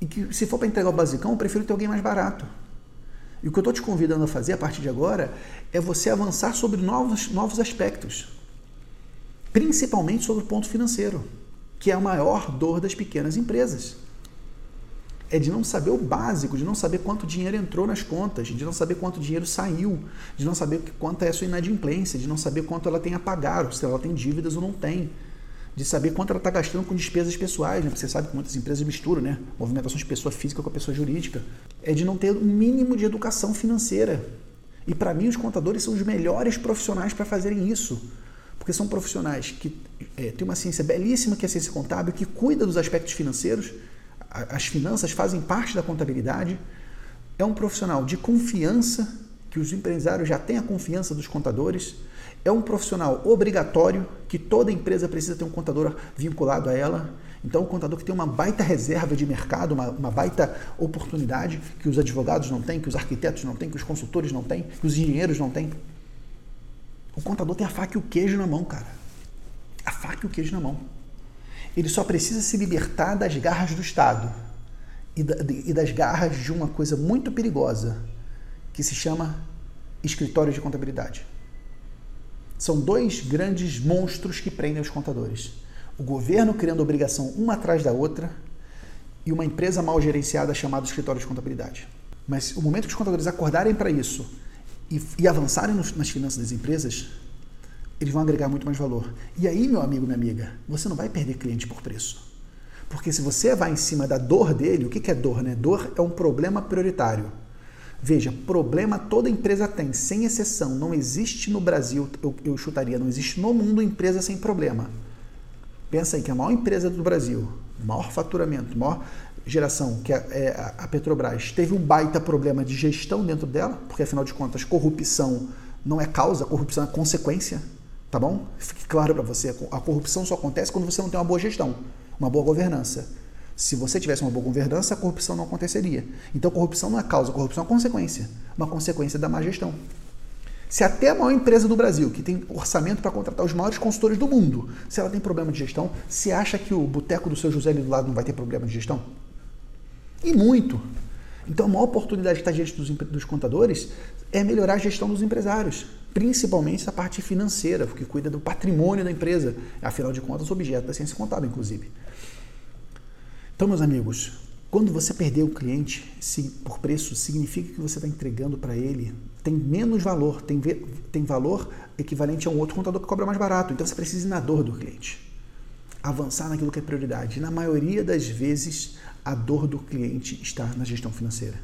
E que se for para entregar o basicão, eu prefiro ter alguém mais barato. E o que eu estou te convidando a fazer a partir de agora é você avançar sobre novos, novos aspectos, principalmente sobre o ponto financeiro, que é a maior dor das pequenas empresas. É de não saber o básico, de não saber quanto dinheiro entrou nas contas, de não saber quanto dinheiro saiu, de não saber quanto é a sua inadimplência, de não saber quanto ela tem a pagar, se ela tem dívidas ou não tem de saber quanto ela está gastando com despesas pessoais, né? Você sabe que muitas empresas misturam, né? Movimentação de pessoa física com a pessoa jurídica. É de não ter um mínimo de educação financeira. E para mim, os contadores são os melhores profissionais para fazerem isso. Porque são profissionais que é, têm uma ciência belíssima, que é a ciência contábil, que cuida dos aspectos financeiros. As finanças fazem parte da contabilidade. É um profissional de confiança, que os empresários já têm a confiança dos contadores é um profissional obrigatório que toda empresa precisa ter um contador vinculado a ela. Então, um contador que tem uma baita reserva de mercado, uma, uma, baita oportunidade que os advogados não têm, que os arquitetos não têm, que os consultores não têm, que os engenheiros não têm. O contador tem a faca e o queijo na mão, cara. A faca e o queijo na mão. Ele só precisa se libertar das garras do Estado e, da, e das garras de uma coisa muito perigosa que se chama escritório de contabilidade. São dois grandes monstros que prendem os contadores. O governo criando obrigação uma atrás da outra e uma empresa mal gerenciada chamada escritório de contabilidade. Mas o momento que os contadores acordarem para isso e, e avançarem nas finanças das empresas, eles vão agregar muito mais valor. E aí, meu amigo, minha amiga, você não vai perder cliente por preço. Porque se você vai em cima da dor dele, o que é dor? Né? Dor é um problema prioritário. Veja, problema toda empresa tem, sem exceção. Não existe no Brasil, eu, eu chutaria, não existe no mundo empresa sem problema. Pensa aí que a maior empresa do Brasil, maior faturamento, maior geração, que é, é a Petrobras, teve um baita problema de gestão dentro dela, porque afinal de contas, corrupção não é causa, corrupção é consequência, tá bom? Fique claro para você, a corrupção só acontece quando você não tem uma boa gestão, uma boa governança. Se você tivesse uma boa governança, a corrupção não aconteceria. Então, corrupção não é causa, corrupção é consequência. Uma consequência da má gestão. Se até a maior empresa do Brasil, que tem orçamento para contratar os maiores consultores do mundo, se ela tem problema de gestão, se acha que o boteco do seu José ali do lado não vai ter problema de gestão? E muito. Então, a maior oportunidade que está diante dos, dos contadores é melhorar a gestão dos empresários, principalmente essa parte financeira, porque cuida do patrimônio da empresa. Afinal de contas, objeto da ciência contábil, inclusive. Então, meus amigos, quando você perder o cliente por preço, significa que você está entregando para ele tem menos valor, tem, tem valor equivalente a um outro contador que cobra mais barato. Então você precisa ir na dor do cliente. Avançar naquilo que é prioridade. Na maioria das vezes, a dor do cliente está na gestão financeira.